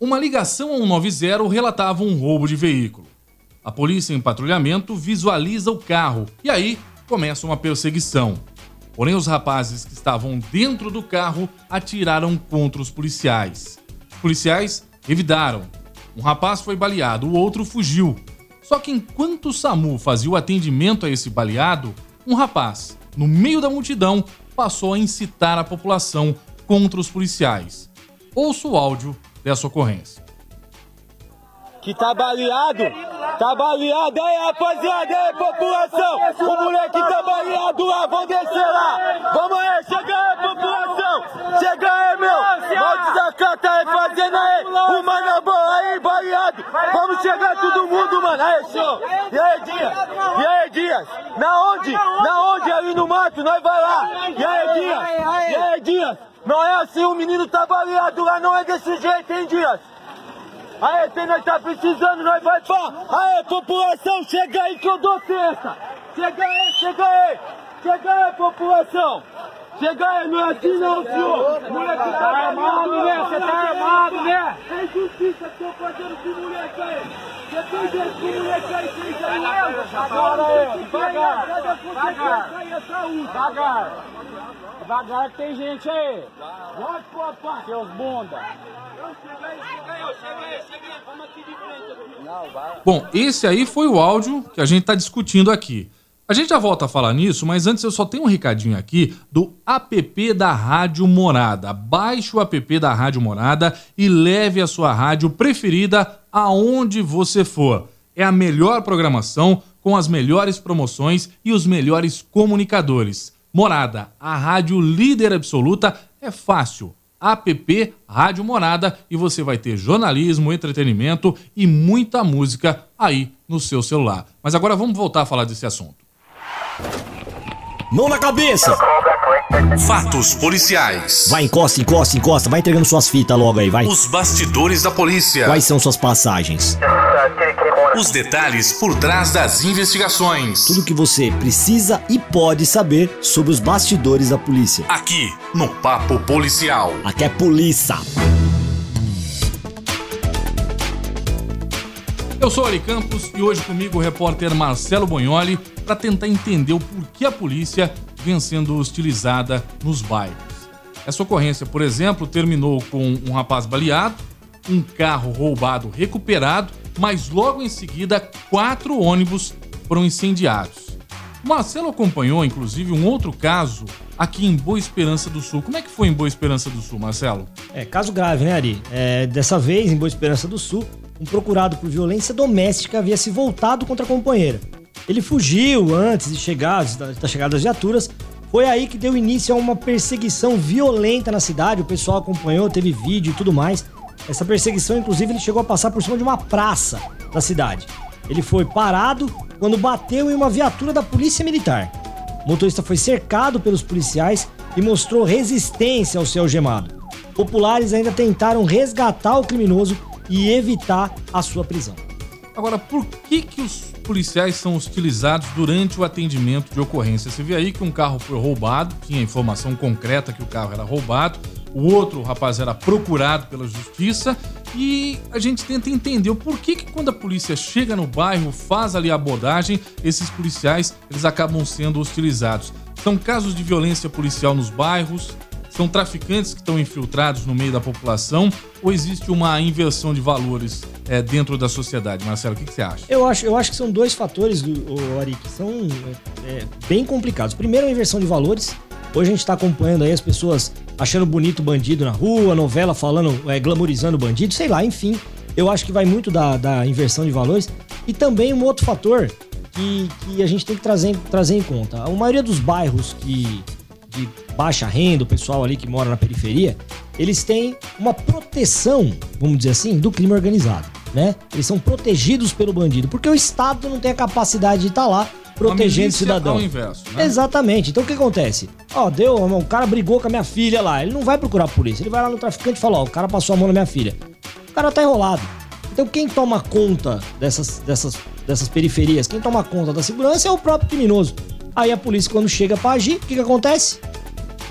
Uma ligação ao 190 relatava um roubo de veículo. A polícia em patrulhamento visualiza o carro e aí começa uma perseguição. Porém, os rapazes que estavam dentro do carro atiraram contra os policiais. Os policiais revidaram. Um rapaz foi baleado, o outro fugiu. Só que enquanto o SAMU fazia o atendimento a esse baleado, um rapaz, no meio da multidão, passou a incitar a população contra os policiais. Ouça o áudio dessa ocorrência. Que tá baleado, tá baleado aí, rapaziada, aí, população. O moleque tá baleado lá, vamos descer lá. Vamos aí, chega aí, população. Chega aí, meu. Mó desacata aí, fazendo aí. O manabão aí, baleado. Vamos chegar todo mundo, mano. Aí, show. E aí, Dias? E aí, Dias? Na onde? Na onde? Ali no mato, nós vai lá. E aí, Dias? E aí, Dias? Não é assim, o menino tá baleado lá, não é desse jeito, hein, Dias? Aê, quem nós tá precisando, nós vai pá! Aê, população, chega aí que eu dou cesta! Chega aí, chega aí! Chega aí, população! Chega aí, não é assim não, senhor! Moleque tá armado, né? Você tá armado, né? É injustiça que eu fazendo com o moleque aí! Você tem jeito com o moleque aí, né? Agora aí, devagar! Devagar! Devagar! Que tem gente aí! Pode, papai! Seus bunda! Bom, esse aí foi o áudio que a gente está discutindo aqui. A gente já volta a falar nisso, mas antes eu só tenho um recadinho aqui do app da Rádio Morada. Baixe o app da Rádio Morada e leve a sua rádio preferida aonde você for. É a melhor programação com as melhores promoções e os melhores comunicadores. Morada, a rádio líder absoluta, é fácil app Rádio Morada e você vai ter jornalismo, entretenimento e muita música aí no seu celular. Mas agora vamos voltar a falar desse assunto. Mão na cabeça! Fatos policiais. Vai, encosta, encosta, encosta. Vai entregando suas fitas logo aí, vai. Os bastidores da polícia. Quais são suas passagens? Os detalhes por trás das investigações. Tudo que você precisa e pode saber sobre os bastidores da polícia. Aqui, no Papo Policial. Aqui é polícia. Eu sou Ari Campos e hoje comigo o repórter Marcelo Bonholi para tentar entender o porquê a polícia vem sendo hostilizada nos bairros. Essa ocorrência, por exemplo, terminou com um rapaz baleado, um carro roubado recuperado, mas logo em seguida quatro ônibus foram incendiados. Marcelo acompanhou, inclusive, um outro caso aqui em Boa Esperança do Sul. Como é que foi em Boa Esperança do Sul, Marcelo? É, caso grave, né, Ari? É, dessa vez, em Boa Esperança do Sul, um procurado por violência doméstica havia se voltado contra a companheira. Ele fugiu antes de chegar, da chegada das viaturas. Foi aí que deu início a uma perseguição violenta na cidade. O pessoal acompanhou, teve vídeo e tudo mais. Essa perseguição, inclusive, ele chegou a passar por cima de uma praça da cidade. Ele foi parado quando bateu em uma viatura da Polícia Militar. O motorista foi cercado pelos policiais e mostrou resistência ao ser algemado. Populares ainda tentaram resgatar o criminoso e evitar a sua prisão. Agora, por que, que os policiais são utilizados durante o atendimento de ocorrência? Você vê aí que um carro foi roubado, tinha informação concreta que o carro era roubado, o outro rapaz era procurado pela justiça e a gente tenta entender o porquê que quando a polícia chega no bairro, faz ali a abordagem, esses policiais eles acabam sendo hostilizados. São casos de violência policial nos bairros, são traficantes que estão infiltrados no meio da população ou existe uma inversão de valores é, dentro da sociedade? Marcelo, o que, que, você acha? Eu acho, eu acho que são dois fatores, Ari, que são é, é, bem complicados. Primeiro, a inversão de valores. Hoje a gente está acompanhando aí as pessoas achando bonito bandido na rua, novela falando, é, glamorizando bandido, sei lá, enfim. Eu acho que vai muito da, da inversão de valores. E também um outro fator que, que a gente tem que trazer, trazer em conta. A maioria dos bairros que de baixa renda, o pessoal ali que mora na periferia, eles têm uma proteção, vamos dizer assim, do crime organizado, né? Eles são protegidos pelo bandido, porque o Estado não tem a capacidade de estar tá lá protegendo o cidadão. Ao inverso, né? Exatamente. Então o que acontece? Ó, deu, o cara brigou com a minha filha lá, ele não vai procurar a polícia, ele vai lá no traficante e fala, ó, o cara passou a mão na minha filha. O cara tá enrolado. Então quem toma conta dessas, dessas, dessas periferias, quem toma conta da segurança é o próprio criminoso. Aí a polícia, quando chega para agir, o que, que acontece?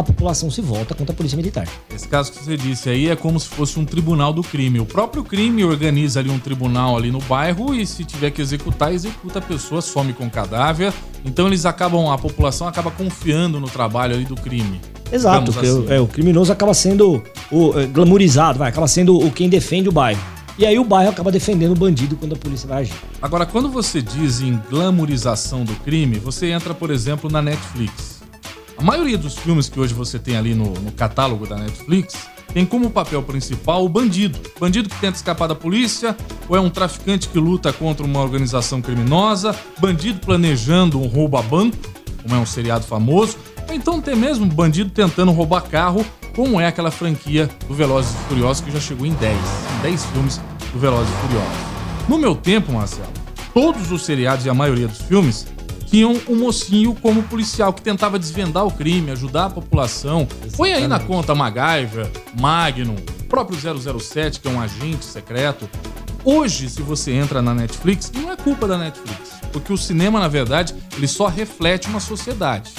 A população se volta contra a polícia militar. Esse caso que você disse aí é como se fosse um tribunal do crime. O próprio crime organiza ali um tribunal ali no bairro e se tiver que executar, executa a pessoa, some com o cadáver. Então eles acabam, a população acaba confiando no trabalho ali do crime. Exato, assim. o, é, o criminoso acaba sendo o é, glamourizado, vai, acaba sendo o quem defende o bairro. E aí o bairro acaba defendendo o bandido quando a polícia vai agir. Agora, quando você diz em glamorização do crime, você entra, por exemplo, na Netflix. A maioria dos filmes que hoje você tem ali no, no catálogo da Netflix tem como papel principal o bandido. Bandido que tenta escapar da polícia, ou é um traficante que luta contra uma organização criminosa, bandido planejando um roubo a banco, como é um seriado famoso, ou então tem mesmo bandido tentando roubar carro, como é aquela franquia do Velozes e Furiosos que já chegou em 10, em 10 filmes do Velozes e Furiosos. No meu tempo, Marcelo, todos os seriados e a maioria dos filmes tinham um mocinho como policial que tentava desvendar o crime, ajudar a população. Foi aí na conta MacGyver, Magnum, próprio 007, que é um agente secreto. Hoje, se você entra na Netflix, não é culpa da Netflix, porque o cinema, na verdade, ele só reflete uma sociedade.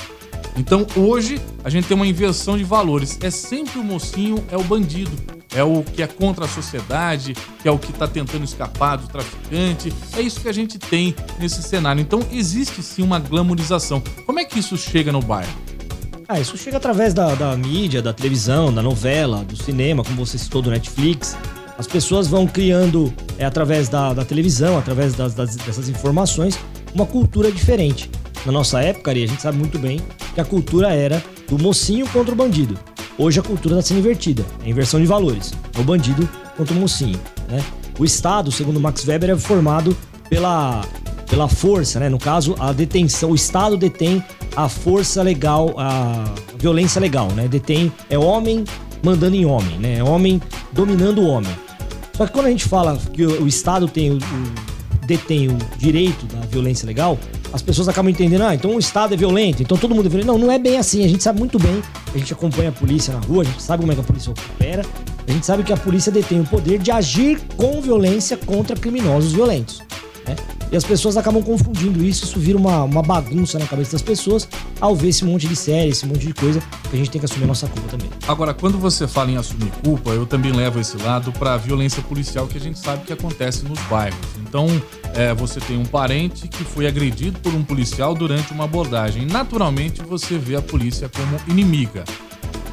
Então, hoje, a gente tem uma inversão de valores. É sempre o mocinho, é o bandido. É o que é contra a sociedade, que é o que está tentando escapar do traficante. É isso que a gente tem nesse cenário. Então, existe sim uma glamorização. Como é que isso chega no bairro? Ah, isso chega através da, da mídia, da televisão, da novela, do cinema, como você citou, do Netflix. As pessoas vão criando, é, através da, da televisão, através das, das- dessas informações, uma cultura diferente. Na nossa época, a gente sabe muito bem que a cultura era do mocinho contra o bandido. Hoje a cultura está sendo invertida, é inversão de valores. É o bandido contra o mocinho, né? O Estado, segundo Max Weber, é formado pela, pela força, né? No caso, a detenção. O Estado detém a força legal, a violência legal, né? Detém, é homem mandando em homem, né? É homem dominando o homem. Só que quando a gente fala que o, o Estado tem o, o- detém o direito da violência legal, as pessoas acabam entendendo, ah, então o Estado é violento, então todo mundo é violento. Não, não é bem assim. A gente sabe muito bem, a gente acompanha a polícia na rua, a gente sabe como é que a polícia opera, a gente sabe que a polícia detém o poder de agir com violência contra criminosos violentos. né? E as pessoas acabam confundindo isso, isso vira uma, uma bagunça na cabeça das pessoas ao ver esse monte de série, esse monte de coisa, que a gente tem que assumir a nossa culpa também. Agora, quando você fala em assumir culpa, eu também levo esse lado para a violência policial que a gente sabe que acontece nos bairros. Então, é, você tem um parente que foi agredido por um policial durante uma abordagem. Naturalmente, você vê a polícia como inimiga.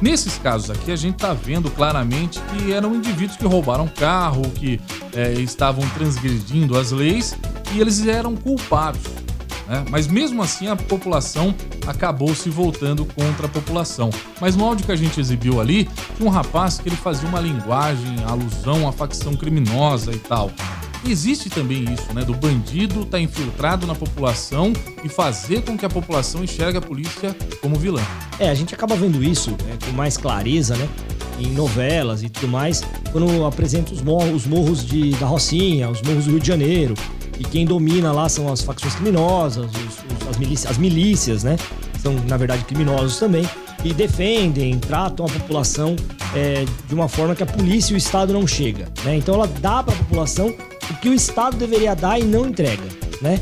Nesses casos aqui, a gente está vendo claramente que eram indivíduos que roubaram carro, que é, estavam transgredindo as leis e eles eram culpados. né? Mas mesmo assim, a população acabou se voltando contra a população. Mas no áudio que a gente exibiu ali, um rapaz que ele fazia uma linguagem, alusão à facção criminosa e tal. Existe também isso, né? Do bandido estar infiltrado na população e fazer com que a população enxergue a polícia como vilã. É, a gente acaba vendo isso é, com mais clareza, né? Em novelas e tudo mais, quando apresenta os morros, os morros de, da Rocinha, os morros do Rio de Janeiro. E quem domina lá são as facções criminosas, os- os- as, milícias, as milícias, né? São, na verdade, criminosos também. E defendem, tratam a população é, de uma forma que a polícia e o Estado não chega, né? Então ela dá para a população o que o Estado deveria dar e não entrega, né?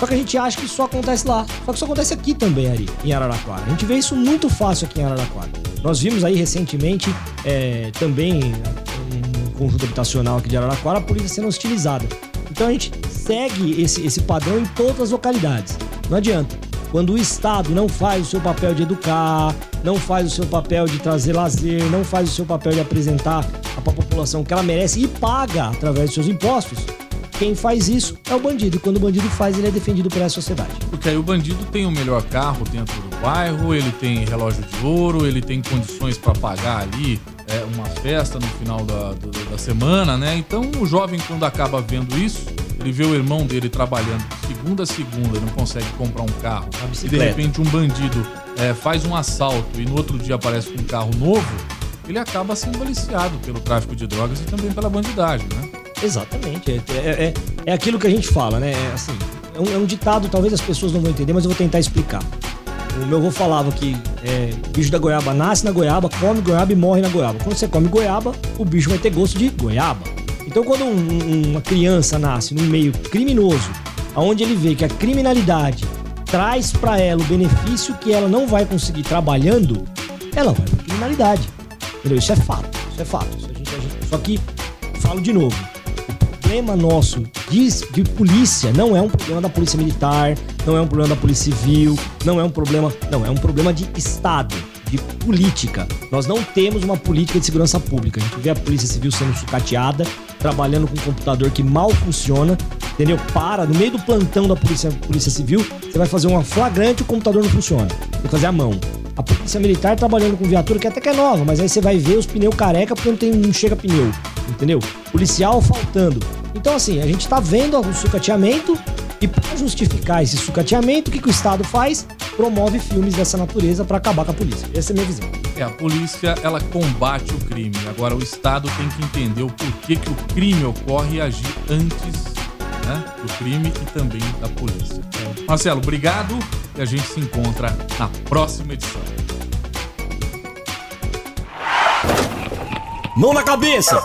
Só que a gente acha que isso só acontece lá. Só que isso acontece aqui também, Ari, em Araraquara. A gente vê isso muito fácil aqui em Araraquara. Nós vimos aí recentemente é, também um conjunto habitacional aqui de Araraquara, a polícia sendo hostilizada. Então a gente segue esse, esse padrão em todas as localidades. Não adianta. Quando o Estado não faz o seu papel de educar, não faz o seu papel de trazer lazer, não faz o seu papel de apresentar a população que ela merece e paga através dos seus impostos, quem faz isso é o bandido. E quando o bandido faz, ele é defendido pela sociedade. Porque aí o bandido tem o melhor carro dentro do bairro, ele tem relógio de ouro, ele tem condições para pagar ali é, uma festa no final da, da semana, né? Então o jovem, quando acaba vendo isso, ele vê o irmão dele trabalhando segunda a segunda, não consegue comprar um carro. E de repente um bandido é, faz um assalto e no outro dia aparece com um carro novo, ele acaba sendo aliciado pelo tráfico de drogas e também pela bandidagem, né? Exatamente. É, é, é- é aquilo que a gente fala, né? É, assim, é um, é um ditado, talvez as pessoas não vão entender, mas eu vou tentar explicar. O meu avô falava que é, bicho da goiaba nasce na goiaba, come goiaba e morre na goiaba. Quando você come goiaba, o bicho vai ter gosto de goiaba. Então, quando um- um- uma criança nasce num meio criminoso, onde ele vê que a criminalidade traz pra ela o benefício que ela não vai conseguir trabalhando, ela vai pra criminalidade. Entendeu? Isso é fato. Isso é fato. Isso a gente, a gente, só que, falo de novo, o problema nosso de, de polícia não é um problema da polícia militar, não é um problema da polícia civil, não é um problema. Não, é um problema de Estado, de política. Nós não temos uma política de segurança pública. A gente vê a polícia civil sendo sucateada, trabalhando com um computador que mal funciona, entendeu? Para, no meio do plantão da polícia, polícia civil, você vai fazer uma flagrante e o computador não funciona. Tem que fazer a mão. A polícia militar trabalhando com viatura que até que é nova, mas aí você vai ver os pneus careca porque não, tem, não chega pneu, entendeu? Policial faltando. Então, assim, a gente tá vendo o sucateamento e para justificar esse sucateamento, o que, que o Estado faz? Promove filmes dessa natureza para acabar com a polícia. Essa é a minha visão. É, a polícia, ela combate o crime. Agora, o Estado tem que entender o porquê que o crime ocorre e agir antes né, do crime e também da polícia. Marcelo, obrigado e a gente se encontra na próxima edição. Mão na cabeça!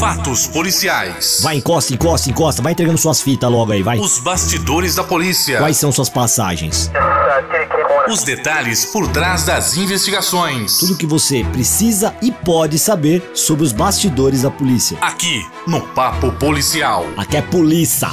Fatos policiais. Vai, encosta, encosta, encosta. Vai entregando suas fitas logo aí, vai. Os bastidores da polícia. Quais são suas passagens? Os detalhes por trás das investigações. Tudo que você precisa e pode saber sobre os bastidores da polícia. Aqui no Papo Policial. Aqui é polícia.